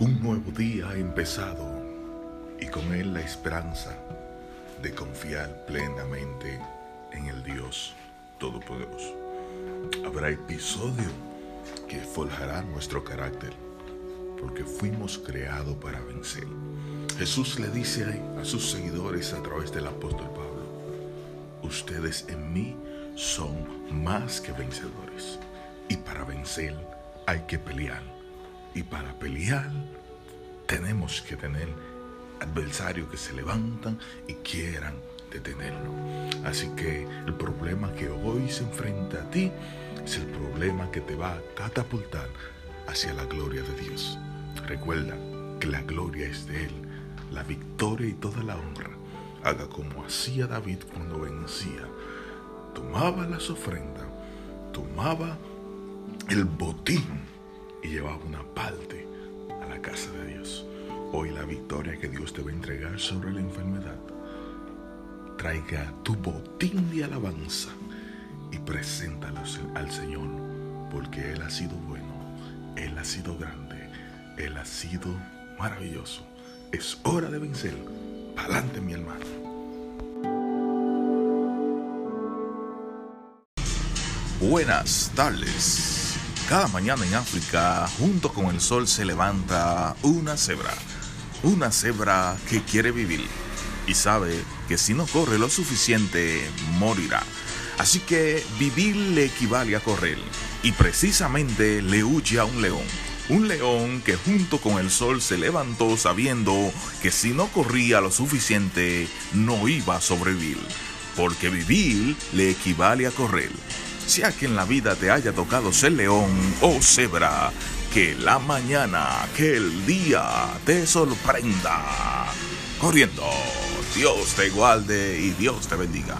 Un nuevo día ha empezado y con él la esperanza de confiar plenamente en el Dios Todopoderoso. Habrá episodio que forjará nuestro carácter porque fuimos creados para vencer. Jesús le dice a sus seguidores a través del apóstol Pablo, ustedes en mí son más que vencedores y para vencer hay que pelear y para pelear tenemos que tener adversarios que se levantan y quieran detenerlo. Así que el problema que hoy se enfrenta a ti es el problema que te va a catapultar hacia la gloria de Dios. Recuerda que la gloria es de Él, la victoria y toda la honra. Haga como hacía David cuando vencía. Tomaba las ofrendas, tomaba el botín y llevaba una parte a la casa de Dios. Hoy la victoria que Dios te va a entregar sobre la enfermedad. Traiga tu botín de alabanza y preséntalo al Señor, porque Él ha sido bueno, Él ha sido grande, Él ha sido maravilloso. Es hora de vencer. Pa'lante, mi hermano. Buenas tardes. Cada mañana en África, junto con el sol, se levanta una cebra. Una cebra que quiere vivir y sabe que si no corre lo suficiente, morirá. Así que vivir le equivale a correr y precisamente le huye a un león. Un león que junto con el sol se levantó sabiendo que si no corría lo suficiente, no iba a sobrevivir. Porque vivir le equivale a correr sea que en la vida te haya tocado ser león o cebra, que la mañana, que el día te sorprenda. Corriendo, Dios te guarde y Dios te bendiga.